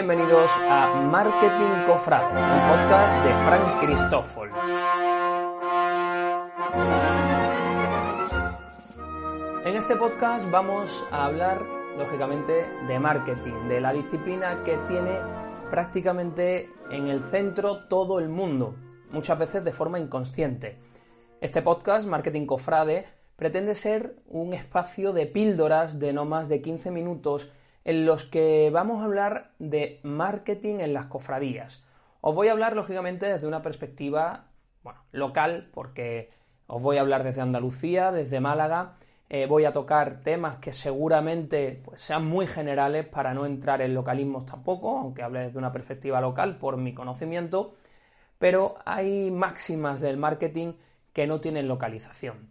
bienvenidos a Marketing Cofrade, un podcast de Frank Cristófol. En este podcast vamos a hablar, lógicamente, de marketing, de la disciplina que tiene prácticamente en el centro todo el mundo, muchas veces de forma inconsciente. Este podcast, Marketing Cofrade, pretende ser un espacio de píldoras de no más de 15 minutos en los que vamos a hablar de marketing en las cofradías. Os voy a hablar, lógicamente, desde una perspectiva local, porque os voy a hablar desde Andalucía, desde Málaga. Eh, voy a tocar temas que seguramente pues, sean muy generales para no entrar en localismos tampoco, aunque hable desde una perspectiva local por mi conocimiento. Pero hay máximas del marketing que no tienen localización.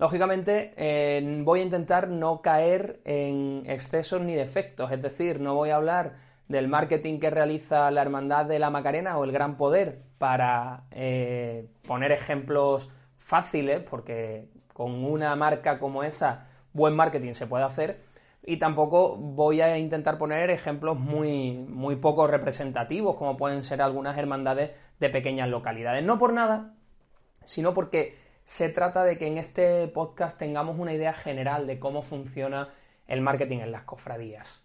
Lógicamente, eh, voy a intentar no caer en excesos ni defectos, es decir, no voy a hablar del marketing que realiza la Hermandad de la Macarena o el Gran Poder para eh, poner ejemplos fáciles, porque con una marca como esa, buen marketing se puede hacer, y tampoco voy a intentar poner ejemplos muy, muy poco representativos, como pueden ser algunas hermandades de pequeñas localidades. No por nada, sino porque se trata de que en este podcast tengamos una idea general de cómo funciona el marketing en las cofradías.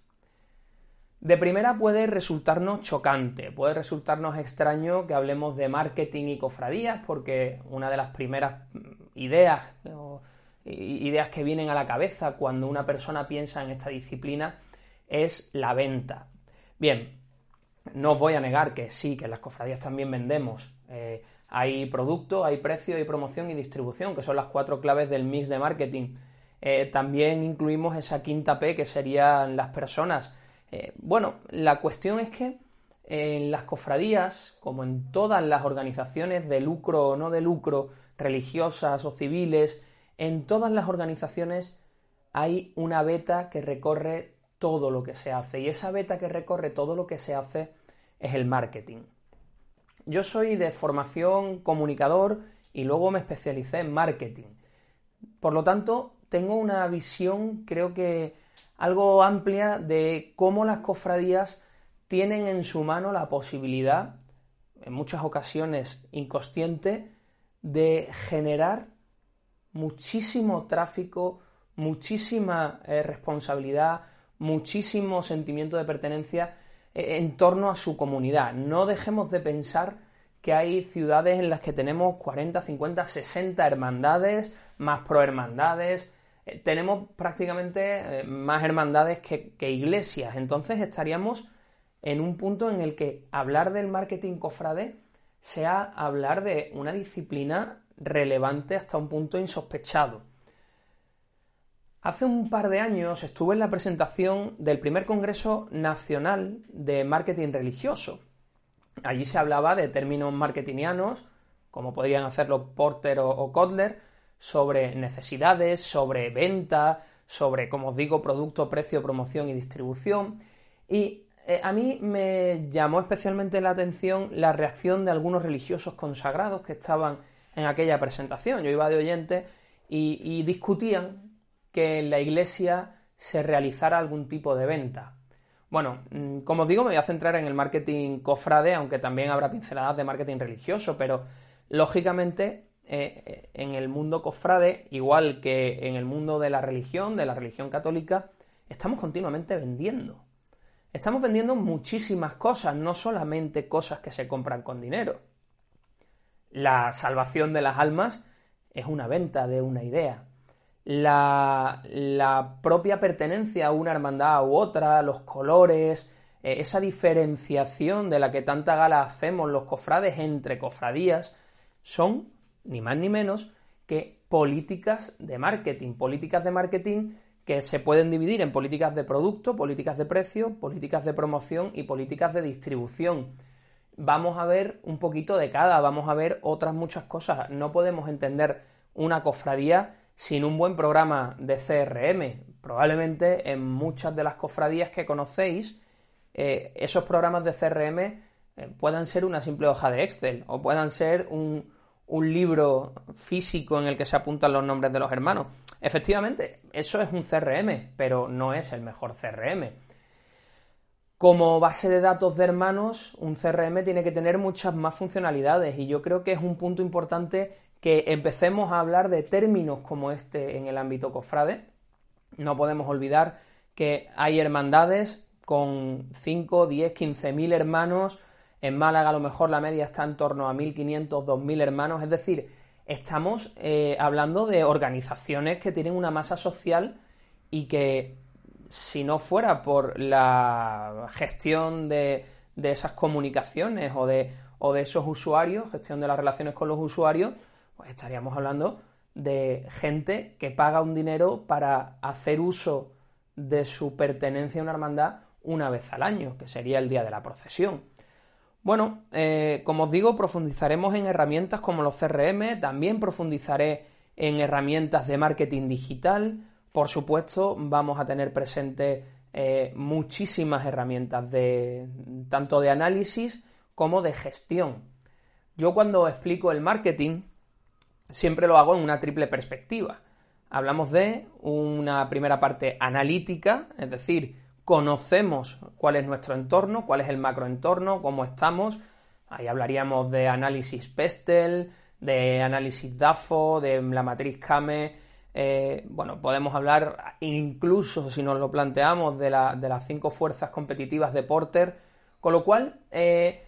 De primera puede resultarnos chocante, puede resultarnos extraño que hablemos de marketing y cofradías, porque una de las primeras ideas ideas que vienen a la cabeza cuando una persona piensa en esta disciplina es la venta. Bien, no os voy a negar que sí, que en las cofradías también vendemos. Eh, hay producto, hay precio, hay promoción y distribución, que son las cuatro claves del mix de marketing. Eh, también incluimos esa quinta P, que serían las personas. Eh, bueno, la cuestión es que en las cofradías, como en todas las organizaciones de lucro o no de lucro, religiosas o civiles, en todas las organizaciones hay una beta que recorre todo lo que se hace. Y esa beta que recorre todo lo que se hace es el marketing. Yo soy de formación comunicador y luego me especialicé en marketing. Por lo tanto, tengo una visión, creo que algo amplia de cómo las cofradías tienen en su mano la posibilidad, en muchas ocasiones inconsciente, de generar muchísimo tráfico, muchísima eh, responsabilidad, muchísimo sentimiento de pertenencia en torno a su comunidad. No dejemos de pensar que hay ciudades en las que tenemos 40, 50, 60 hermandades, más prohermandades. Eh, tenemos prácticamente eh, más hermandades que, que iglesias. Entonces estaríamos en un punto en el que hablar del marketing cofrade sea hablar de una disciplina relevante hasta un punto insospechado. Hace un par de años estuve en la presentación del primer Congreso Nacional de Marketing Religioso. Allí se hablaba de términos marketingianos, como podrían hacerlo Porter o, Kotler, sobre necesidades, sobre venta, sobre, como os digo, producto, precio, promoción y distribución. Y eh, a mí me llamó especialmente la atención la reacción de algunos religiosos consagrados que estaban en aquella presentación. Yo iba de oyente y discutían que en la iglesia se realizara algún tipo de venta. Bueno, mm, como os digo, me voy a centrar en el marketing cofrade, aunque también habrá pinceladas de marketing religioso, pero lógicamente eh, eh, en el mundo cofrade, igual que en el mundo de la religión, de la religión católica, estamos continuamente vendiendo. Estamos vendiendo muchísimas cosas, no solamente cosas que se compran con dinero. La salvación de las almas es una venta de una idea la, propia pertenencia a una hermandad u otra, los colores, eh, esa diferenciación de la que tanta gala hacemos los cofrades entre cofradías, son ni más ni menos que políticas de marketing, políticas de marketing que se pueden dividir en políticas de producto, políticas de precio, políticas de promoción y políticas de distribución. Vamos a ver un poquito de cada, vamos a ver otras muchas cosas. No podemos entender una cofradía sin un buen programa de CRM. Probablemente en muchas de las cofradías que conocéis, eh, esos programas de CRM eh, puedan ser una simple hoja de Excel o puedan ser un, un libro físico en el que se apuntan los nombres de los hermanos. Efectivamente, eso es un CRM, pero no es el mejor CRM. Como base de datos de hermanos, un CRM tiene que tener muchas más funcionalidades y yo creo que es un punto importante que empecemos a hablar de términos como este en el ámbito cofrade. No podemos olvidar que hay hermandades con 5, 10, 15 mil hermanos. En Málaga a lo mejor la media está en torno a 1.500, 2.000 hermanos. Es decir, estamos eh, hablando de organizaciones que tienen una masa social y que si no fuera por la gestión de, esas comunicaciones o de, o de esos usuarios, gestión de las relaciones con los usuarios, pues estaríamos hablando de gente que paga un dinero para hacer uso de su pertenencia a una hermandad una vez al año, que sería el día de la procesión. Bueno, eh, como os digo, profundizaremos en herramientas como los CRM, también profundizaré en herramientas de marketing digital, por supuesto, vamos a tener presente eh, muchísimas herramientas de tanto de análisis como de gestión. Yo cuando explico el marketing siempre lo hago en una triple perspectiva. Hablamos de una primera parte analítica, es decir, conocemos cuál es nuestro entorno, cuál es el macroentorno, cómo estamos. Ahí hablaríamos de análisis Pestel, de análisis DAFO, de la matriz Kame, eh, bueno, podemos hablar incluso, si nos lo planteamos, de, las cinco fuerzas competitivas de Porter, con lo cual eh,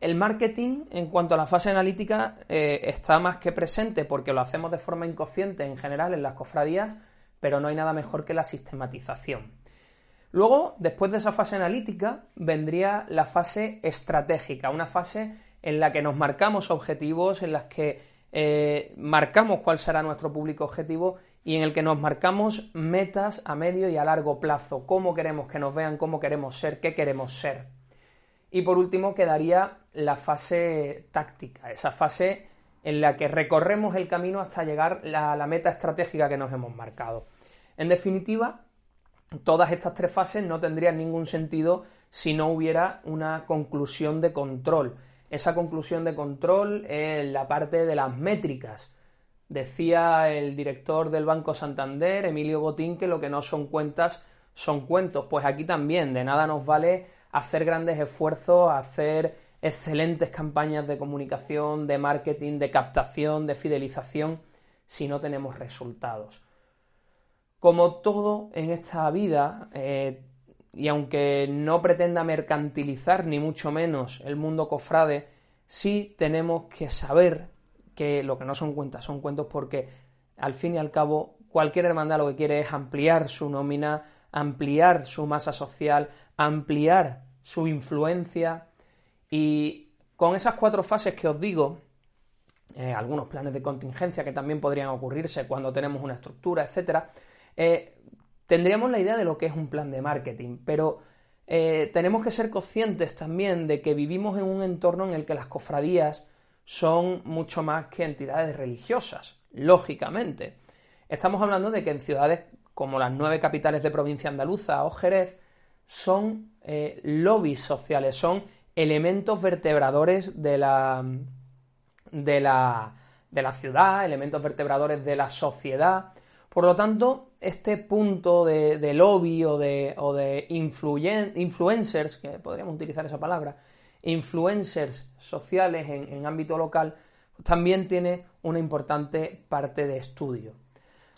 el marketing en cuanto a la fase analítica eh, está más que presente porque lo hacemos de forma inconsciente en general en las cofradías, pero no hay nada mejor que la sistematización. Luego, después de esa fase analítica, vendría la fase estratégica, una fase en la que nos marcamos objetivos, en las que eh, marcamos cuál será nuestro público objetivo y en el que nos marcamos metas a medio y a largo plazo, cómo queremos que nos vean, cómo queremos ser, qué queremos ser. Y por último quedaría la fase táctica, esa fase en la que recorremos el camino hasta llegar a la meta estratégica que nos hemos marcado. En definitiva, todas estas tres fases no tendrían ningún sentido si no hubiera una conclusión de control esa conclusión de control en la parte de las métricas. Decía el director del Banco Santander, Emilio Botín, que lo que no son cuentas son cuentos. Pues aquí también, de nada nos vale hacer grandes esfuerzos, hacer excelentes campañas de comunicación, de marketing, de captación, de fidelización, si no tenemos resultados. Como todo en esta vida, eh, y aunque no pretenda mercantilizar ni mucho menos el mundo cofrade, sí tenemos que saber que lo que no son cuentas son cuentos porque al fin y al cabo cualquier hermandad lo que quiere es ampliar su nómina, ampliar su masa social, ampliar su influencia. Y con esas cuatro fases que os digo, eh, algunos planes de contingencia que también podrían ocurrirse cuando tenemos una estructura, etcétera, eh, tendríamos la idea de lo que es un plan de marketing, pero eh, tenemos que ser conscientes también de que vivimos en un entorno en el que las cofradías son mucho más que entidades religiosas, lógicamente. Estamos hablando de que en ciudades como las nueve capitales de provincia andaluza o Jerez son eh, lobbies sociales, son elementos vertebradores de la, de la, de la ciudad, elementos vertebradores de la sociedad, por lo tanto, este punto de, lobby o de, influencers, que podríamos utilizar esa palabra, influencers sociales en, ámbito local, también tiene una importante parte de estudio.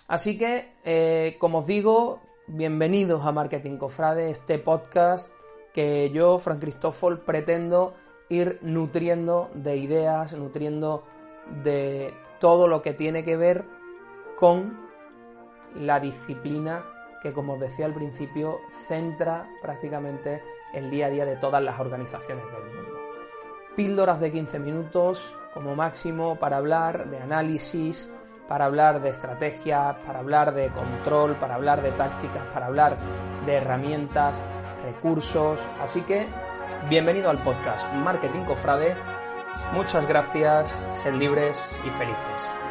Así que, eh, como os digo, bienvenidos a Marketing Cofrade, este podcast que yo, Frank Cristófol, pretendo ir nutriendo de ideas, nutriendo de todo lo que tiene que ver con la disciplina que, como os decía al principio, centra prácticamente el día a día de todas las organizaciones del mundo. Píldoras de 15 minutos como máximo para hablar de análisis, para hablar de estrategia, para hablar de control, para hablar de tácticas, para hablar de herramientas, recursos. Así que, bienvenido al podcast Marketing Cofrade. Muchas gracias, sed libres y felices.